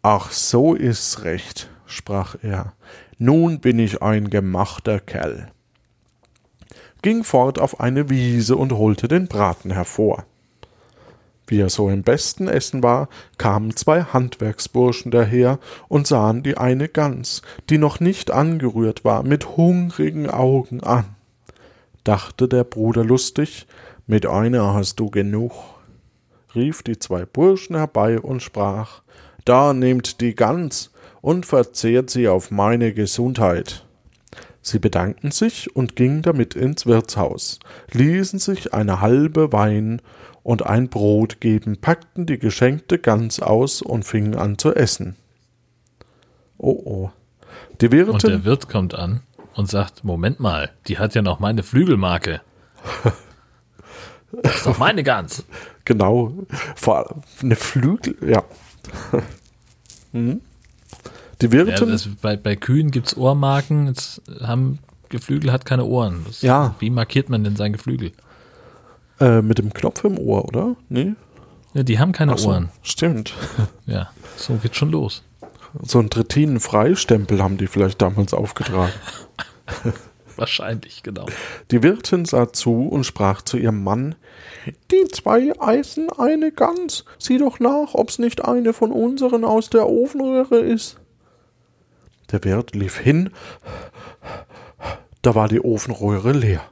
Ach, so ist's recht, sprach er. Nun bin ich ein gemachter Kerl. Ging fort auf eine Wiese und holte den Braten hervor. Wie er so im besten Essen war, kamen zwei Handwerksburschen daher und sahen die eine Gans, die noch nicht angerührt war, mit hungrigen Augen an dachte der Bruder lustig, mit einer hast du genug, rief die zwei Burschen herbei und sprach, da nehmt die Gans und verzehrt sie auf meine Gesundheit. Sie bedankten sich und gingen damit ins Wirtshaus, ließen sich eine halbe Wein und ein Brot geben, packten die geschenkte Gans aus und fingen an zu essen. Oh oh. Die Wirtin, und der Wirt kommt an und sagt, Moment mal, die hat ja noch meine Flügelmarke. Das ist doch meine Gans. Genau. Vor eine Flügel, ja. hm. Die Wirtin. Ja, bei, bei Kühen gibt es Ohrmarken, jetzt haben Geflügel hat keine Ohren. Das, ja. Wie markiert man denn sein Geflügel? Äh, mit dem Knopf im Ohr, oder? Nee? Ja, die haben keine so, Ohren. Stimmt. Ja, so geht schon los. So einen Tritinen-Freistempel haben die vielleicht damals aufgetragen. Wahrscheinlich, genau. Die Wirtin sah zu und sprach zu ihrem Mann: Die zwei eisen eine Gans. Sieh doch nach, ob's nicht eine von unseren aus der Ofenröhre ist. Der Wirt lief hin. Da war die Ofenröhre leer.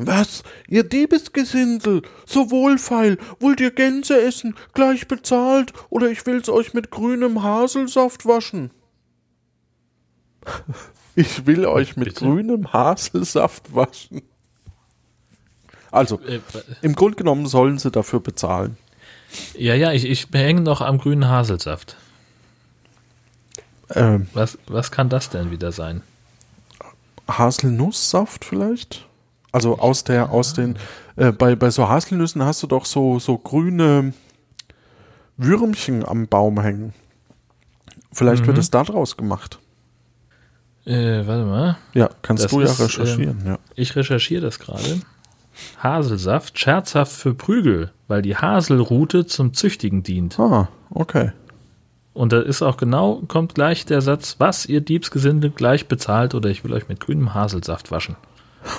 Was, ihr Diebesgesindel, so wohlfeil, wollt ihr Gänse essen, gleich bezahlt, oder ich will's euch mit grünem Haselsaft waschen? Ich will euch mit Bitte? grünem Haselsaft waschen. Also, äh, im Grunde genommen sollen sie dafür bezahlen. Ja, ja, ich, ich hänge noch am grünen Haselsaft. Ähm, was, was kann das denn wieder sein? Haselnusssaft vielleicht? Also aus der, aus den, äh, bei, bei so Haselnüssen hast du doch so, so grüne Würmchen am Baum hängen. Vielleicht mhm. wird es daraus gemacht. Äh, warte mal. Ja, kannst das du ja ist, recherchieren, äh, ja. Ich recherchiere das gerade. Haselsaft, scherzhaft für Prügel, weil die Haselrute zum Züchtigen dient. Ah, okay. Und da ist auch genau, kommt gleich der Satz, was ihr Diebsgesinde gleich bezahlt oder ich will euch mit grünem Haselsaft waschen.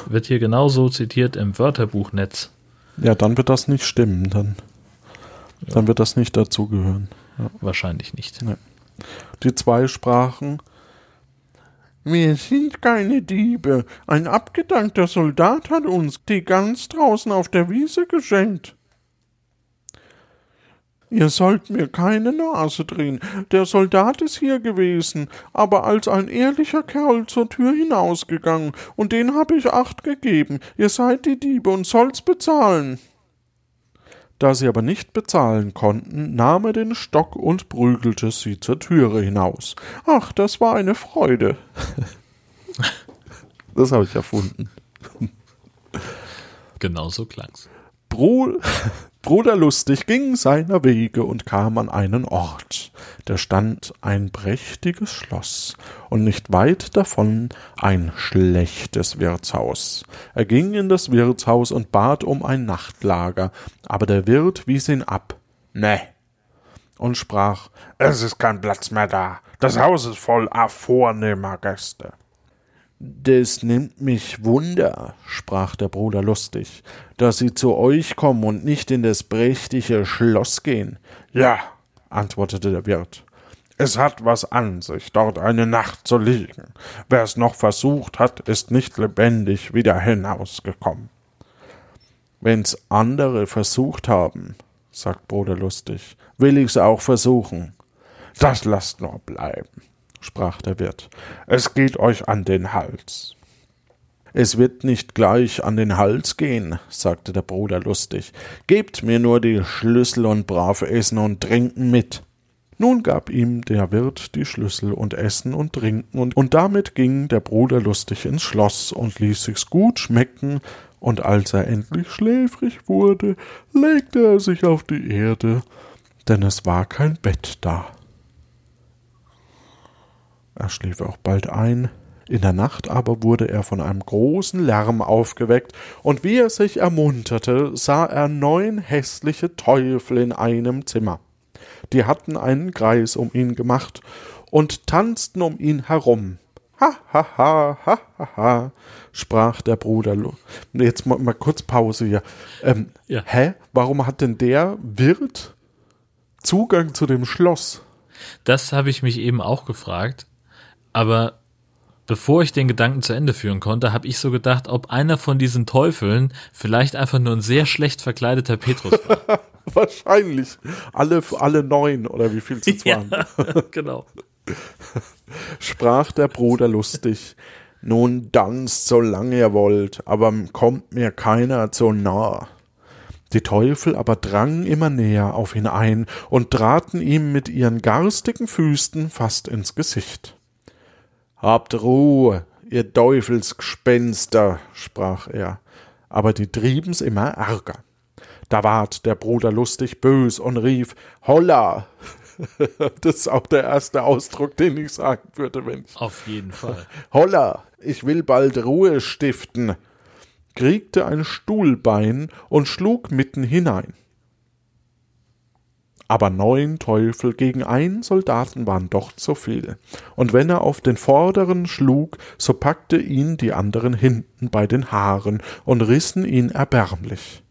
Wird hier genauso zitiert im Wörterbuchnetz. Ja, dann wird das nicht stimmen, dann, ja. dann wird das nicht dazugehören. Ja. Wahrscheinlich nicht. Nee. Die zwei sprachen, wir sind keine Diebe. Ein abgedankter Soldat hat uns die ganz draußen auf der Wiese geschenkt. Ihr sollt mir keine Nase drehen. Der Soldat ist hier gewesen, aber als ein ehrlicher Kerl zur Tür hinausgegangen, und den hab ich acht gegeben. Ihr seid die Diebe und sollt's bezahlen. Da sie aber nicht bezahlen konnten, nahm er den Stock und prügelte sie zur Türe hinaus. Ach, das war eine Freude. das habe ich erfunden. Genau so klang's. Bro Bruder Lustig ging seiner Wege und kam an einen Ort. Da stand ein prächtiges Schloss und nicht weit davon ein schlechtes Wirtshaus. Er ging in das Wirtshaus und bat um ein Nachtlager, aber der Wirt wies ihn ab. Ne. Und sprach, es ist kein Platz mehr da. Das Haus ist voll vornehmer Gäste. Das nimmt mich Wunder, sprach der Bruder lustig, dass Sie zu euch kommen und nicht in das prächtige Schloss gehen. Ja, antwortete der Wirt. Es hat was an sich, dort eine Nacht zu liegen. Wer es noch versucht hat, ist nicht lebendig wieder hinausgekommen. Wenn's andere versucht haben, sagt Bruder lustig, will ich's auch versuchen. Das lasst nur bleiben sprach der Wirt, es geht euch an den Hals. Es wird nicht gleich an den Hals gehen, sagte der Bruder lustig. Gebt mir nur die Schlüssel und brav essen und trinken mit. Nun gab ihm der Wirt die Schlüssel und Essen und Trinken, und, und damit ging der Bruder lustig ins Schloss und ließ sich's gut schmecken, und als er endlich schläfrig wurde, legte er sich auf die Erde, denn es war kein Bett da. Er schlief auch bald ein, in der Nacht aber wurde er von einem großen Lärm aufgeweckt, und wie er sich ermunterte, sah er neun hässliche Teufel in einem Zimmer. Die hatten einen Kreis um ihn gemacht und tanzten um ihn herum. Ha, ha, ha, ha, ha, ha, sprach der Bruder. Jetzt mal, mal kurz Pause hier. Ähm, ja. Hä? Warum hat denn der Wirt Zugang zu dem Schloss? Das habe ich mich eben auch gefragt. Aber bevor ich den Gedanken zu Ende führen konnte, habe ich so gedacht, ob einer von diesen Teufeln vielleicht einfach nur ein sehr schlecht verkleideter Petrus war. Wahrscheinlich. Alle, alle neun oder wie viel es ja, waren. genau. Sprach der Bruder lustig. Nun tanzt, solange ihr wollt, aber kommt mir keiner zu nah. Die Teufel aber drangen immer näher auf ihn ein und traten ihm mit ihren garstigen Füßen fast ins Gesicht. Habt Ruhe, ihr Teufelsgespenster, sprach er. aber die trieben's immer ärger. Da ward der Bruder lustig bös und rief, Holla! das ist auch der erste Ausdruck, den ich sagen würde, wenn ich. Auf jeden Fall. Holla! Ich will bald Ruhe stiften, kriegte ein Stuhlbein und schlug mitten hinein. Aber neun Teufel gegen einen Soldaten waren doch zu viel, und wenn er auf den vorderen schlug, so packte ihn die anderen hinten bei den Haaren und rissen ihn erbärmlich.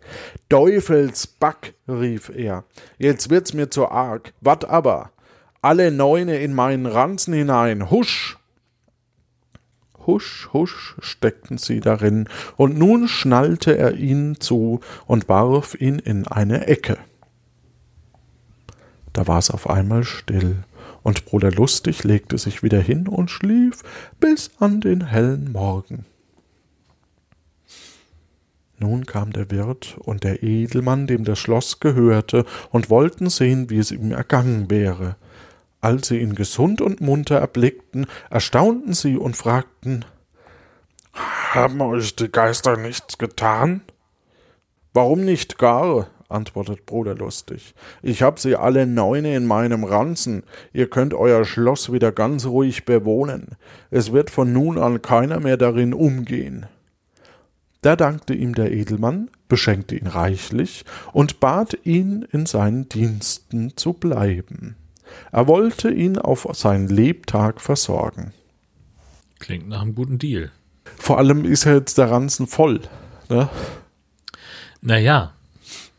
Teufelsback, rief er, jetzt wird's mir zu arg, wat aber? Alle Neune in meinen Ranzen hinein, husch! Husch, husch steckten sie darin, und nun schnallte er ihnen zu und warf ihn in eine Ecke. Da war's auf einmal still, und Bruder Lustig legte sich wieder hin und schlief bis an den hellen Morgen. Nun kam der Wirt und der Edelmann, dem das Schloss gehörte, und wollten sehen, wie es ihm ergangen wäre. Als sie ihn gesund und munter erblickten, erstaunten sie und fragten Haben euch die Geister nichts getan? Warum nicht gar? Antwortet Bruder lustig. Ich hab sie alle neune in meinem Ranzen. Ihr könnt euer Schloss wieder ganz ruhig bewohnen. Es wird von nun an keiner mehr darin umgehen. Da dankte ihm der Edelmann, beschenkte ihn reichlich und bat ihn, in seinen Diensten zu bleiben. Er wollte ihn auf seinen Lebtag versorgen. Klingt nach einem guten Deal. Vor allem ist er jetzt der Ranzen voll. Ne? Naja,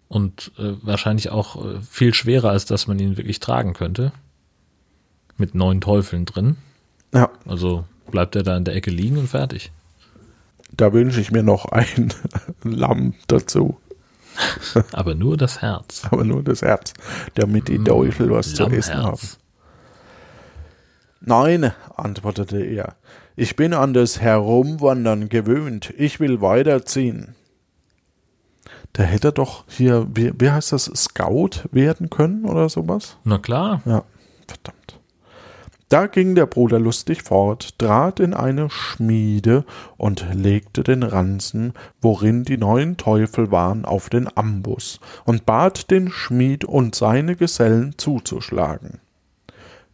und äh, wahrscheinlich auch äh, viel schwerer, als dass man ihn wirklich tragen könnte. Mit neun Teufeln drin. Ja. Also bleibt er da in der Ecke liegen und fertig. Da wünsche ich mir noch ein Lamm dazu. Aber nur das Herz. Aber nur das Herz, damit die Teufel was zu essen haben. Nein, antwortete er, ich bin an das Herumwandern gewöhnt, ich will weiterziehen. Da hätte er doch hier, wie, wie heißt das, Scout werden können oder sowas? Na klar. Ja, verdammt. Da ging der Bruder lustig fort, trat in eine Schmiede und legte den Ranzen, worin die neuen Teufel waren, auf den Ambus und bat den Schmied und seine Gesellen zuzuschlagen.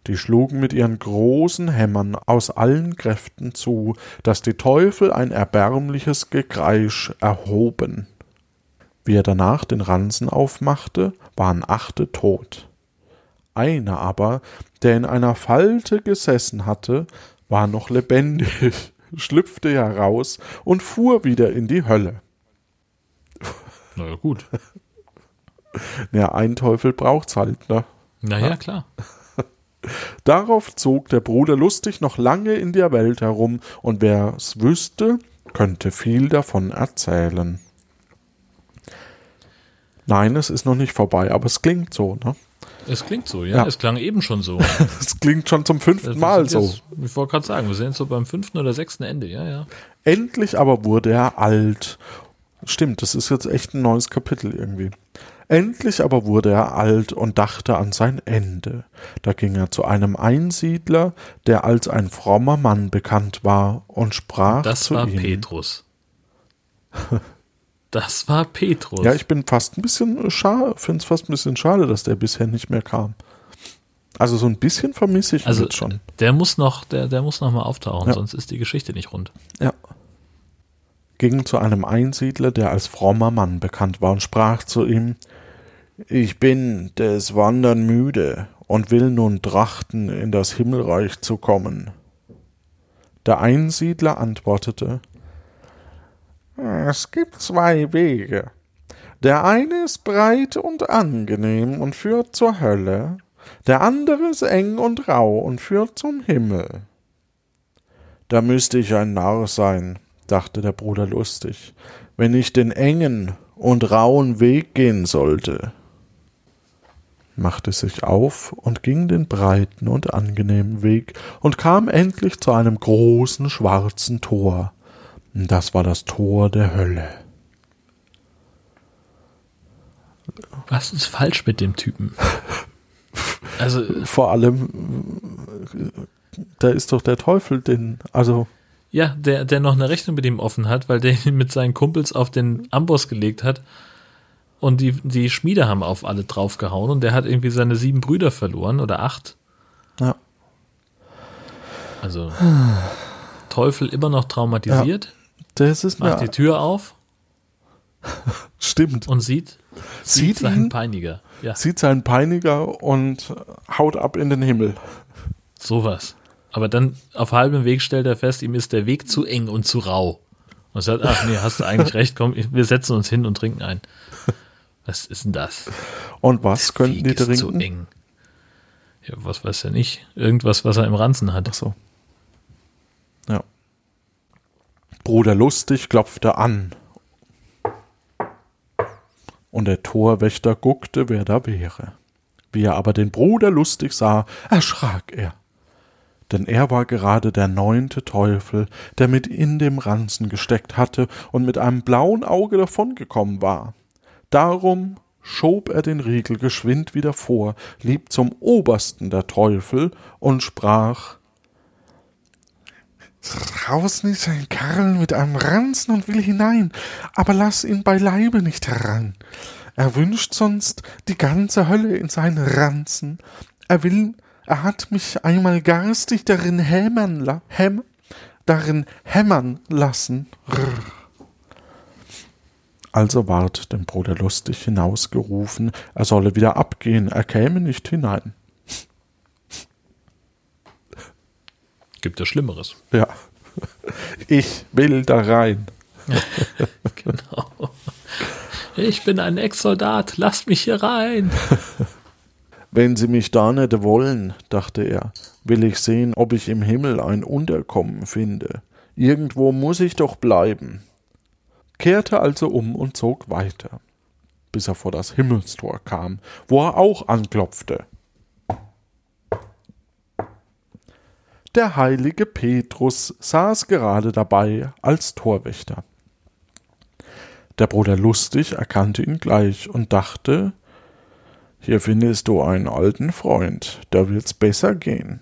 Die schlugen mit ihren großen Hämmern aus allen Kräften zu, dass die Teufel ein erbärmliches Gekreisch erhoben. Wie er danach den Ransen aufmachte, waren achte tot. Einer aber, der in einer Falte gesessen hatte, war noch lebendig, schlüpfte heraus und fuhr wieder in die Hölle. Na ja, gut. Ja, ein Teufel braucht's halt, ne? Na ja, klar. Darauf zog der Bruder lustig noch lange in der Welt herum, und wer's wüsste, könnte viel davon erzählen. Nein, es ist noch nicht vorbei, aber es klingt so, ne? Es klingt so, ja. Ja. Es klang eben schon so. Es klingt schon zum fünften Mal so. Jetzt, ich wollte gerade sagen, wir sind jetzt so beim fünften oder sechsten Ende, ja, ja. Endlich aber wurde er alt. Stimmt, das ist jetzt echt ein neues Kapitel irgendwie. Endlich aber wurde er alt und dachte an sein Ende. Da ging er zu einem Einsiedler, der als ein frommer Mann bekannt war, und sprach Das zu war ihm. Petrus. Das war Petrus. Ja, ich bin fast ein bisschen schade, finde es fast ein bisschen schade, dass der bisher nicht mehr kam. Also so ein bisschen vermisse ich ihn also jetzt schon. der muss noch, der, der muss noch mal auftauchen, Ja. sonst ist die Geschichte nicht rund. Ja. Ging zu einem Einsiedler, der als frommer Mann bekannt war, und sprach zu ihm Ich bin des Wandern müde und will nun trachten, in das Himmelreich zu kommen. Der Einsiedler antwortete Es gibt zwei Wege. Der eine ist breit und angenehm und führt zur Hölle, der andere ist eng und rau und führt zum Himmel. Da müsste ich ein Narr sein, dachte der Bruder lustig, wenn ich den engen und rauen Weg gehen sollte. Machte sich auf und ging den breiten und angenehmen Weg und kam endlich zu einem großen schwarzen Tor. Das war das Tor der Hölle. Was ist falsch mit dem Typen? Also, Vor allem, da ist doch der Teufel, den, also, Ja, der, der noch eine Rechnung mit ihm offen hat, weil der ihn mit seinen Kumpels auf den Amboss gelegt hat. Und die, die Schmiede haben auf alle draufgehauen und der hat irgendwie seine sieben Brüder verloren oder acht. Ja. Also Teufel immer noch traumatisiert. Ja, das ist macht die Tür auf. Stimmt. Und sieht, sieht, sieht seinen Peiniger. Ja. Sieht seinen Peiniger und haut ab in den Himmel. Sowas. Aber dann auf halbem Weg stellt er fest, ihm ist der Weg zu eng und zu rau. Und sagt, ach nee, hast du eigentlich recht, komm, wir setzen uns hin und trinken ein. Was ist denn das? Und was der könnten Weg die trinken? Ist zu eng. Ja, was weiß er nicht. Irgendwas, was er im Ranzen hat. Ach so. Ja. Bruder Lustig klopfte an. Und der Torwächter guckte, wer da wäre. Wie er aber den Bruder lustig sah, erschrak er. Denn er war gerade der neunte Teufel, der mit in dem Ranzen gesteckt hatte und mit einem blauen Auge davongekommen war. Darum schob er den Riegel geschwind wieder vor, lieb zum obersten der Teufel und sprach Draußen ist ein Kerl mit einem Ranzen und will hinein, aber lass ihn beileibe nicht herein. Er wünscht sonst die ganze Hölle in seinen Ranzen. Er will, er hat mich einmal garstig darin hämmern, la, häm, darin hämmern lassen. Rrr. Also ward dem Bruder lustig hinausgerufen, er solle wieder abgehen, er käme nicht hinein. Gibt ja Schlimmeres. Ja. Ich will da rein. genau. Ich bin ein Ex-Soldat, lasst mich hier rein. Wenn Sie mich da nicht wollen, dachte er, will ich sehen, ob ich im Himmel ein Unterkommen finde. Irgendwo muss ich doch bleiben. Kehrte also um und zog weiter, bis er vor das Himmelstor kam, wo er auch anklopfte. Der heilige Petrus saß gerade dabei als Torwächter. Der Bruder Lustig erkannte ihn gleich und dachte, hier findest du einen alten Freund, da wird's besser gehen.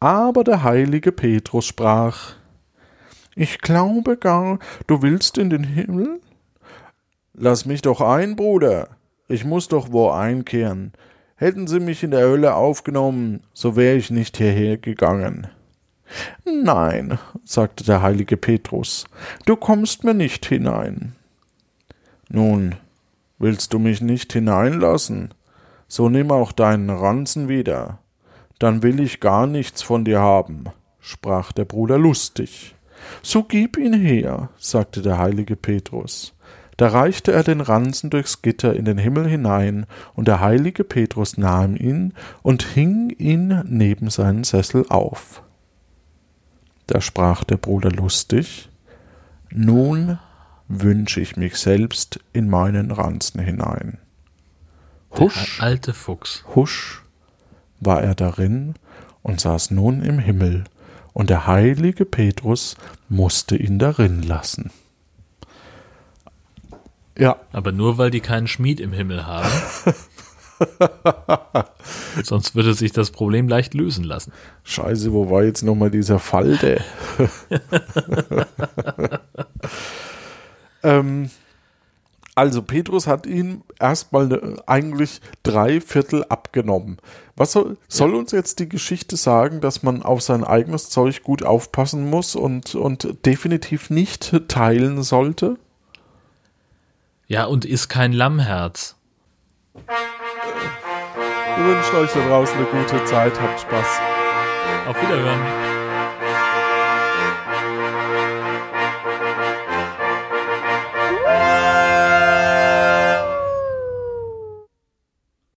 Aber der heilige Petrus sprach, ich glaube gar, du willst in den Himmel? Lass mich doch ein, Bruder, ich muss doch wo einkehren. Hätten sie mich in der Hölle aufgenommen, so wäre ich nicht hierher gegangen. Nein, sagte der heilige Petrus, du kommst mir nicht hinein. Nun, willst du mich nicht hineinlassen? So nimm auch deinen Ranzen wieder. Dann will ich gar nichts von dir haben, sprach der Bruder lustig. So gib ihn her, sagte der heilige Petrus. Da reichte er den Ranzen durchs Gitter in den Himmel hinein, und der heilige Petrus nahm ihn und hing ihn neben seinen Sessel auf. Da sprach der Bruder lustig Nun wünsche ich mich selbst in meinen Ranzen hinein. Husch, der alte Fuchs. Husch war er darin und saß nun im Himmel, und der heilige Petrus musste ihn darin lassen. Ja. Aber nur weil die keinen Schmied im Himmel haben. Sonst würde sich das Problem leicht lösen lassen. Scheiße, wo war jetzt nochmal dieser Falde? ähm, also Petrus hat ihm erstmal ne, eigentlich drei Viertel abgenommen. Was soll, soll uns jetzt die Geschichte sagen, dass man auf sein eigenes Zeug gut aufpassen muss und, und definitiv nicht teilen sollte? Ja, und ist kein Lammherz. Wir wünschen euch da draußen eine gute Zeit. Habt Spaß. Auf Wiederhören.